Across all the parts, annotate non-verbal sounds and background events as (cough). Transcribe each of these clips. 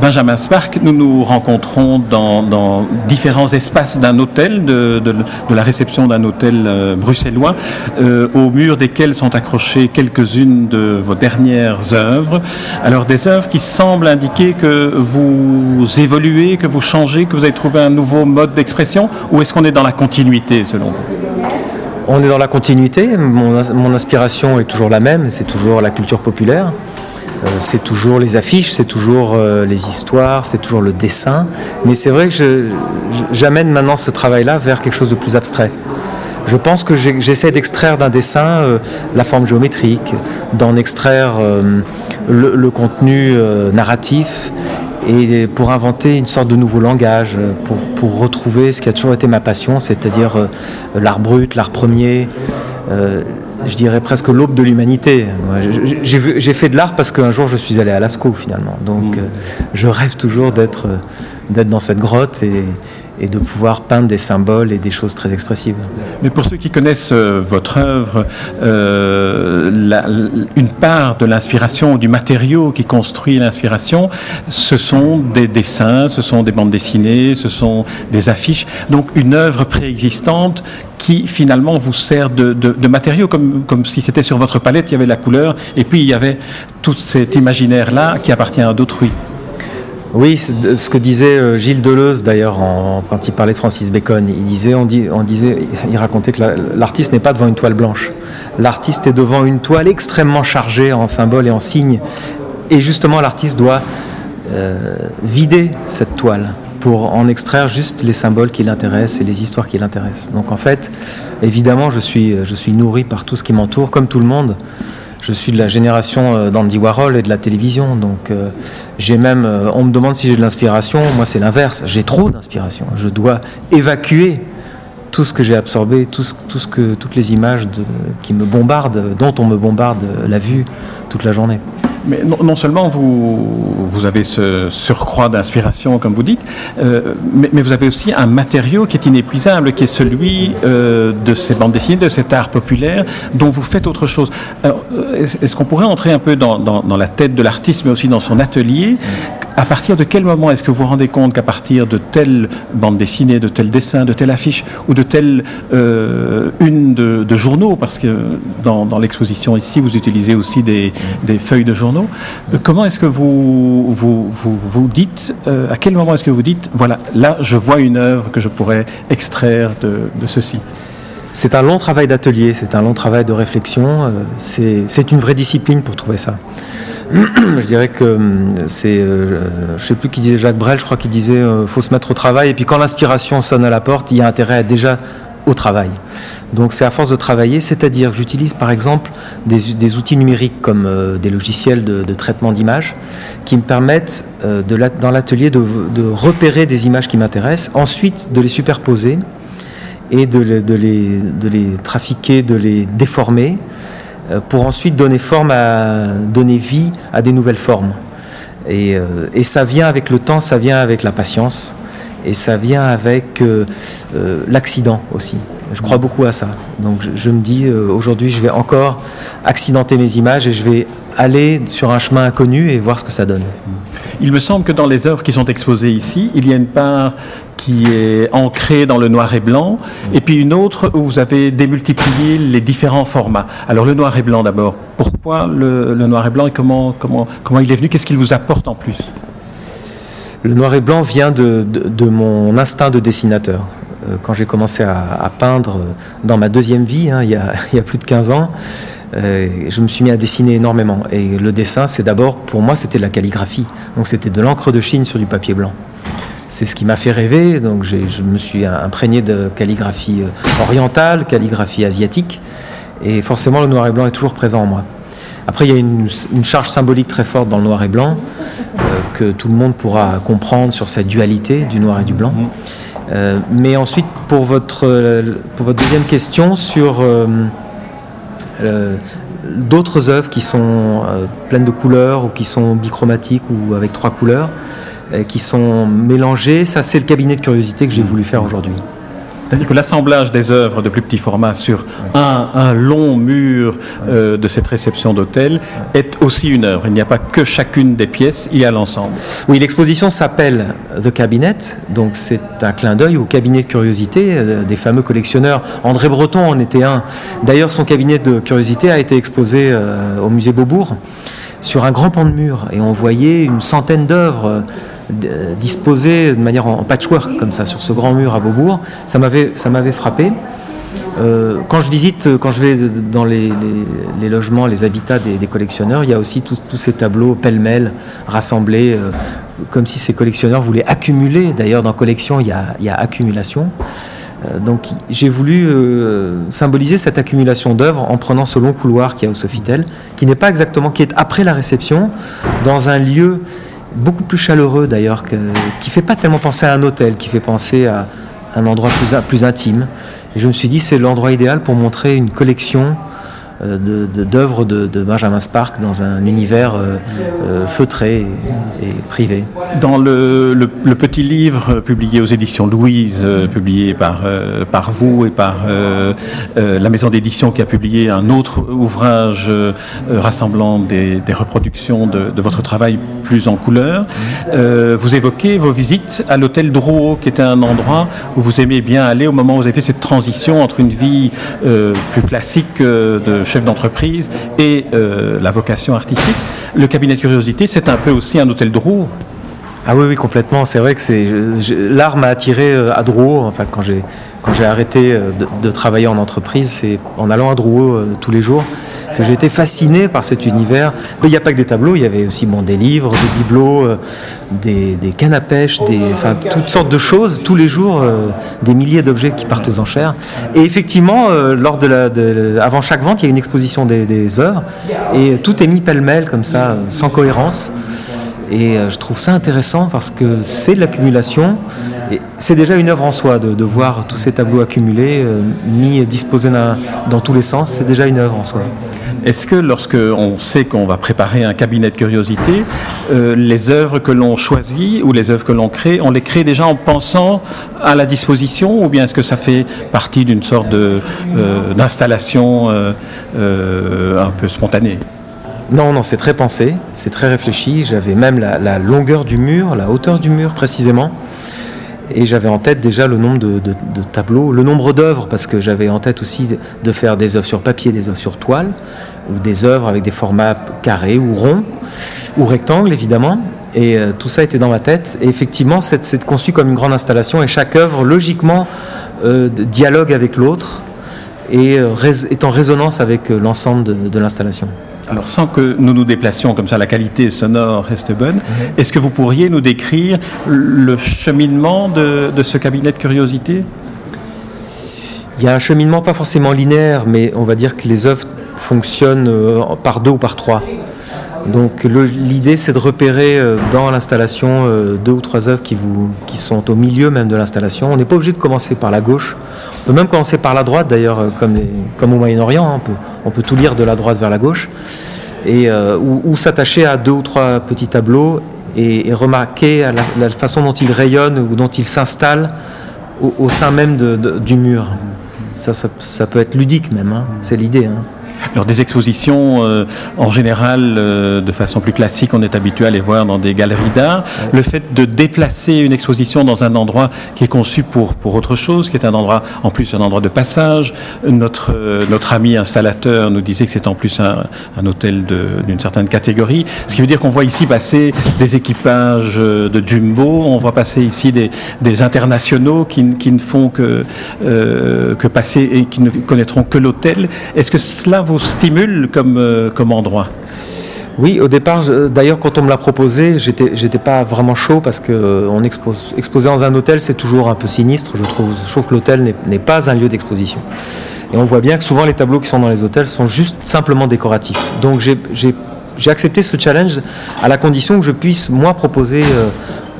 Benjamin Spark, nous nous rencontrons dans, différents espaces d'un hôtel, de, la réception d'un hôtel euh, bruxellois, euh, au mur desquels sont accrochées quelques-unes de vos dernières œuvres. Alors des œuvres qui semblent indiquer que vous évoluez, que vous changez, que vous avez trouvé un nouveau mode d'expression, ou est-ce qu'on est dans la continuité selon vous? On est dans la continuité. Mon inspiration est toujours la même. C'est toujours la culture populaire. Euh, c'est toujours les affiches, c'est toujours euh, les histoires, c'est toujours le dessin. Mais c'est vrai que j'amène maintenant ce travail-là vers quelque chose de plus abstrait. Je pense que j'essaie d'extraire d'un dessin euh, la forme géométrique, d'en extraire le, contenu narratif et pour inventer une sorte de nouveau langage, pour, retrouver ce qui a toujours été ma passion, c'est-à-dire l'art brut, l'art premier, je dirais presque l'aube de l'humanité. J'ai fait de l'art parce qu'un jour je suis allé à Lascaux finalement. Donc euh, je rêve toujours d'être euh, d'être dans cette grotte et, de pouvoir peindre des symboles et des choses très expressives. Mais pour ceux qui connaissent euh, votre œuvre, euh, une part de l'inspiration, du matériau qui construit l'inspiration, ce sont des dessins, ce sont des bandes dessinées, ce sont des affiches. Donc une œuvre préexistante qui finalement vous sert de matériau, comme, comme si c'était sur votre palette, il y avait la couleur, et puis il y avait tout cet imaginaire-là qui appartient à d'autrui. Oui, ce que disait euh, Gilles Deleuze d'ailleurs quand il parlait de Francis Bacon. Il disait, on, disait, il racontait que la- l'artiste n'est pas devant une toile blanche. L'artiste est devant une toile extrêmement chargée en symboles et en signes. Et justement, l'artiste doit euh, vider cette toile pour en extraire juste les symboles qui l'intéressent et les histoires qui l'intéressent. Donc en fait, évidemment, je suis nourri par tout ce qui m'entoure, comme tout le monde. Je suis de la génération euh, d'Andy Warhol et de la télévision, donc euh, j'ai même. euh, on me demande si j'ai de l'inspiration. Moi, c'est l'inverse. J'ai trop d'inspiration. Je dois évacuer tout ce que j'ai absorbé, toutes les images qui me bombardent, dont on me bombarde la vue toute la journée. Mais non, seulement vous, vous avez ce surcroît d'inspiration, comme vous dites, euh, mais, vous avez aussi un matériau qui est inépuisable, qui est celui euh, de ces bandes dessinées, de cet art populaire, dont vous faites autre chose. Euh, est-ce qu'on pourrait entrer un peu dans la tête de l'artiste, mais aussi dans son atelier? À partir de quel moment est-ce que vous vous rendez compte qu'à partir de telle bande dessinée, de tel dessin, de telle affiche, ou de telle euh, une de, journaux, parce que dans, l'exposition ici, vous utilisez aussi des, feuilles de journaux, euh, comment est-ce que vous vous, dites, euh, à quel moment est-ce que vous dites, voilà, là, je vois une œuvre que je pourrais extraire de, de ceci? C'est un long travail d'atelier, c'est un long travail de réflexion. c'est une vraie discipline pour trouver ça. (clears throat) je dirais que hum, c'est, euh, je sais plus qui disait Jacques Brel, je crois qu'il disait, euh, faut se mettre au travail. Et puis quand l'inspiration sonne à la porte, il y a intérêt à déjà au travail. Donc c'est à force de travailler, c'est-à-dire que j'utilise par exemple des, outils numériques comme euh, des logiciels de, traitement d'images qui me permettent euh, dans l'atelier de, repérer des images qui m'intéressent, ensuite de les superposer et de, les- trafiquer, de les déformer, euh, pour ensuite donner vie à des nouvelles formes. Et, euh, et ça vient avec le temps, ça vient avec la patience, et ça vient avec euh, euh, l'accident aussi. Je crois beaucoup à ça. Donc je, je me dis, euh, aujourd'hui, je vais encore accidenter mes images et je vais aller sur un chemin inconnu et voir ce que ça donne. Il me semble que dans les œuvres qui sont exposées ici, il y a une part qui est ancrée dans le noir et blanc, et puis une autre où vous avez démultiplié les différents formats. Alors le noir et blanc d'abord. Pourquoi le, le noir et blanc et comment, comment, comment il est venu? Qu'est-ce qu'il vous apporte en plus? Le noir et blanc vient de, de- de mon instinct de dessinateur. Euh, Quand j'ai commencé à, peindre euh, dans ma deuxième vie, hein, il, y a, (laughs) plus de 15 ans, euh, je me suis mis à dessiner énormément. Et le dessin, c'est d'abord, pour moi, c'était la calligraphie. Donc c'était de l'encre de Chine sur du papier blanc. C'est ce qui m'a fait rêver. Donc je me suis imprégné de calligraphie orientale, calligraphie asiatique. Et forcément, le noir et blanc est toujours présent en moi. Après, il y a une, charge symbolique très forte dans le noir et blanc que tout le monde pourra comprendre sur cette dualité du noir et du blanc. Euh, mais ensuite, pour votre, euh, pour votre deuxième question sur euh, d'autres œuvres qui sont pleines de couleurs ou qui sont bichromatiques ou avec trois couleurs, qui sont mélangées, ça c'est le cabinet de curiosité que j'ai voulu faire aujourd'hui. C'est-à-dire que l'assemblage des œuvres de plus petit format sur un, long mur euh, de cette réception d'hôtel est aussi une œuvre. Il n'y a pas que chacune des pièces, il y a l'ensemble. Oui, l'exposition s'appelle The Cabinet, donc c'est un clin d'œil au cabinet de curiosité euh, des fameux collectionneurs. André Breton en était un. D'ailleurs, son cabinet de curiosité a été exposé euh, au musée Beaubourg sur un grand pan de mur et on voyait une centaine d'œuvres disposées de manière en patchwork comme ça sur ce grand mur à Beaubourg. Ça m'avait ça m'avait frappé. Euh, quand je visite, quand je vais dans les, les- logements, les habitats des, collectionneurs, il y a aussi tous ces tableaux pêle-mêle rassemblés, euh, comme si ces collectionneurs voulaient accumuler. D'ailleurs, dans collection, il y a, il y a accumulation. Euh, donc, j'ai voulu symboliser cette accumulation d'œuvres en prenant ce long couloir qu'il y a au Sofitel, qui n'est pas exactement, qui est après la réception, dans un lieu beaucoup plus chaleureux d'ailleurs, qui fait pas tellement penser à un hôtel, qui fait penser à un endroit plus, plus intime. Et je me suis dit, c'est l'endroit idéal pour montrer une collection euh, de- de- d'œuvres de, de Benjamin Spark dans un univers euh, euh, feutré et, privé. Dans le, petit livre publié aux éditions Louise, publié par, par vous et par la maison d'édition qui a publié un autre ouvrage rassemblant des, reproductions de, votre travail plus en couleur, vous évoquez vos visites à l'hôtel Drouot, qui était un endroit où vous aimez bien aller au moment où vous avez fait cette transition entre une vie plus classique de chef d'entreprise et euh, la vocation artistique. Le cabinet de curiosité, c'est un peu aussi un hôtel Drouot. Ah oui, oui, complètement. C'est vrai que c'est l'art m'a attiré euh, à Drouot. En fait, quand j'ai quand j'ai arrêté euh, de, travailler en entreprise, c'est en allant à Drouot euh, tous les jours que j'ai été fasciné par cet univers. Mais il n'y a pas que des tableaux, il y avait aussi bon des livres, des bibelots, des, des cannes à pêche, des enfin toutes sortes de choses tous les jours, des milliers d'objets qui partent aux enchères. Et effectivement, avant chaque vente, il y a une exposition des, des œuvres et tout est mis pêle-mêle comme ça, sans cohérence. Et euh, je trouve ça intéressant parce que c'est de l'accumulation. C'est déjà une œuvre en soi de, voir tous ces tableaux accumulés, euh, mis et disposés dans, dans tous les sens. C'est déjà une œuvre en soi. Est-ce que lorsque on sait qu'on va préparer un cabinet de curiosité, euh, les œuvres que l'on choisit ou les œuvres que l'on crée, on les crée déjà en pensant à la disposition ou bien est-ce que ça fait partie d'une sorte d'installation un peu spontanée? Non, non, c'est très pensé, c'est très réfléchi. J'avais même la, longueur du mur, la hauteur du mur précisément. Et j'avais en tête déjà le nombre de, tableaux, le nombre d'œuvres, parce que j'avais en tête aussi de, faire des œuvres sur papier, des œuvres sur toile, ou des œuvres avec des formats carrés ou ronds, ou rectangles évidemment. Et euh, tout ça était dans ma tête. Et effectivement, c'est conçu comme une grande installation, et chaque œuvre, logiquement, euh, dialogue avec l'autre, et euh, est en résonance avec l'ensemble de l'installation. Alors sans que nous nous déplacions comme ça, la qualité sonore reste bonne, est-ce que vous pourriez nous décrire le cheminement de, de ce cabinet de curiosité? Il y a un cheminement pas forcément linéaire, mais on va dire que les œuvres fonctionnent euh, par deux ou par trois. Donc l'idée c'est de repérer euh, dans l'installation euh, deux ou trois œuvres qui, vous, qui sont au milieu même de l'installation. On n'est pas obligé de commencer par la gauche. On peut même commencer par la droite d'ailleurs, euh, comme, comme au Moyen-Orient. hein. On peut, on peut tout lire de la droite vers la gauche. Et, ou, s'attacher à deux ou trois petits tableaux et, remarquer la, façon dont ils rayonnent ou dont ils s'installent au, sein même du mur. Ça, ça, ça peut être ludique même, hein. c'est l'idée. hein. Alors des expositions, euh, en général, euh, de façon plus classique, on est habitué à les voir dans des galeries d'art. Le fait de déplacer une exposition dans un endroit qui est conçu pour, pour autre chose, qui est un endroit, en plus un endroit de passage, notre, euh, notre ami installateur nous disait que c'est en plus un, hôtel d'une certaine catégorie, ce qui veut dire qu'on voit ici passer des équipages de jumbo, on voit passer ici des, des internationaux qui, qui ne font que, que passer et qui ne connaîtront que l'hôtel. Est-ce que cela vous stimule comme, euh, comme endroit Oui, au départ, d'ailleurs, quand on me l'a proposé, j'étais, j'étais pas vraiment chaud parce que euh, on expose, exposer dans un hôtel, c'est toujours un peu sinistre. Je trouve, je que l'hôtel n'est, pas un lieu d'exposition. Et on voit bien que souvent les tableaux qui sont dans les hôtels sont juste simplement décoratifs. Donc j'ai accepté ce challenge à la condition que je puisse, moi, proposer euh,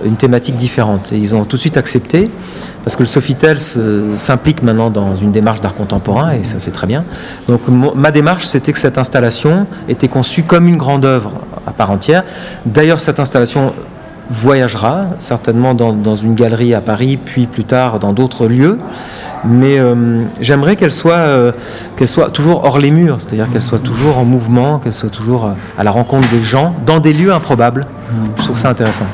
une thématique différente. Et ils ont tout de suite accepté, parce que le Sofitel s'implique maintenant dans une démarche d'art contemporain, et ça c'est très bien. Donc ma démarche, c'était que cette installation était conçue comme une grande œuvre à part entière. D'ailleurs, cette installation voyagera certainement dans, une galerie à Paris, puis plus tard dans d'autres lieux. Mais euh, j'aimerais qu'elle soit, euh, qu'elle soit toujours hors les murs, c'est-à-dire qu'elle soit toujours en mouvement, qu'elle soit toujours euh, à la rencontre des gens, dans des lieux improbables. Je trouve ça intéressant.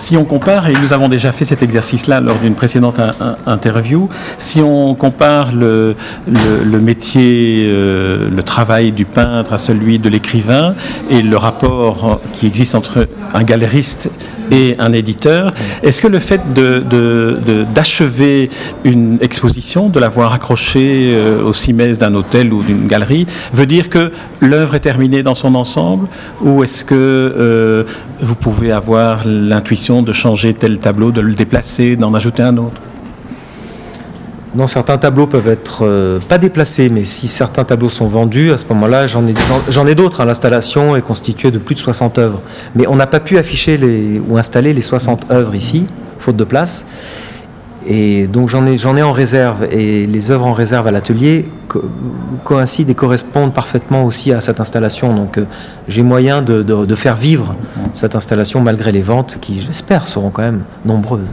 Si on compare, et nous avons déjà fait cet exercice-là lors d'une précédente interview, si on compare le, métier, euh, le travail du peintre à celui de l'écrivain et le rapport qui existe entre un galeriste et un éditeur. Est-ce que le fait d'achever une exposition, de l'avoir accrochée euh, au cimès d'un hôtel ou d'une galerie, veut dire que l'œuvre est terminée dans son ensemble Ou est-ce que euh, vous pouvez avoir l'intuition de changer tel tableau, de le déplacer, d'en ajouter un autre? Non, certains tableaux peuvent être euh, pas déplacés, mais si certains tableaux sont vendus, à ce moment-là, j'en ai, d'autres. Hein. L'installation est constituée de plus de 60 œuvres. Mais on n'a pas pu afficher les, ou installer les 60 œuvres ici, faute de place. Et donc j'en ai, en réserve. Et les œuvres en réserve à l'atelier coïncident et correspondent parfaitement aussi à cette installation. Donc euh, j'ai moyen de faire vivre cette installation malgré les ventes qui, j'espère, seront quand même nombreuses.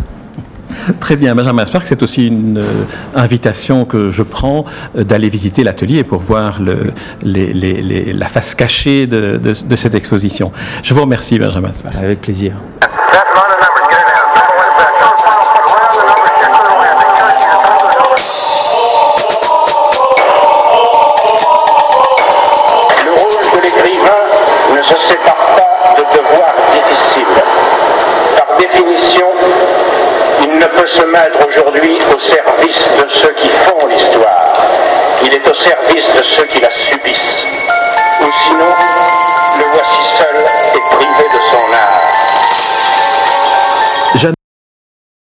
Très bien, Benjamin Spark, c'est aussi une euh, invitation que je prends euh, d'aller visiter l'atelier pour voir la face cachée de, cette exposition. Je vous remercie, Benjamin Spark. Avec plaisir. Le rôle de l'écrivain ne se sépare pas de Il ne peut se mettre aujourd'hui au service de ceux qui font l'histoire. Il est au service de ceux qui la subissent. Ou sinon, le voici seul et privé de son art.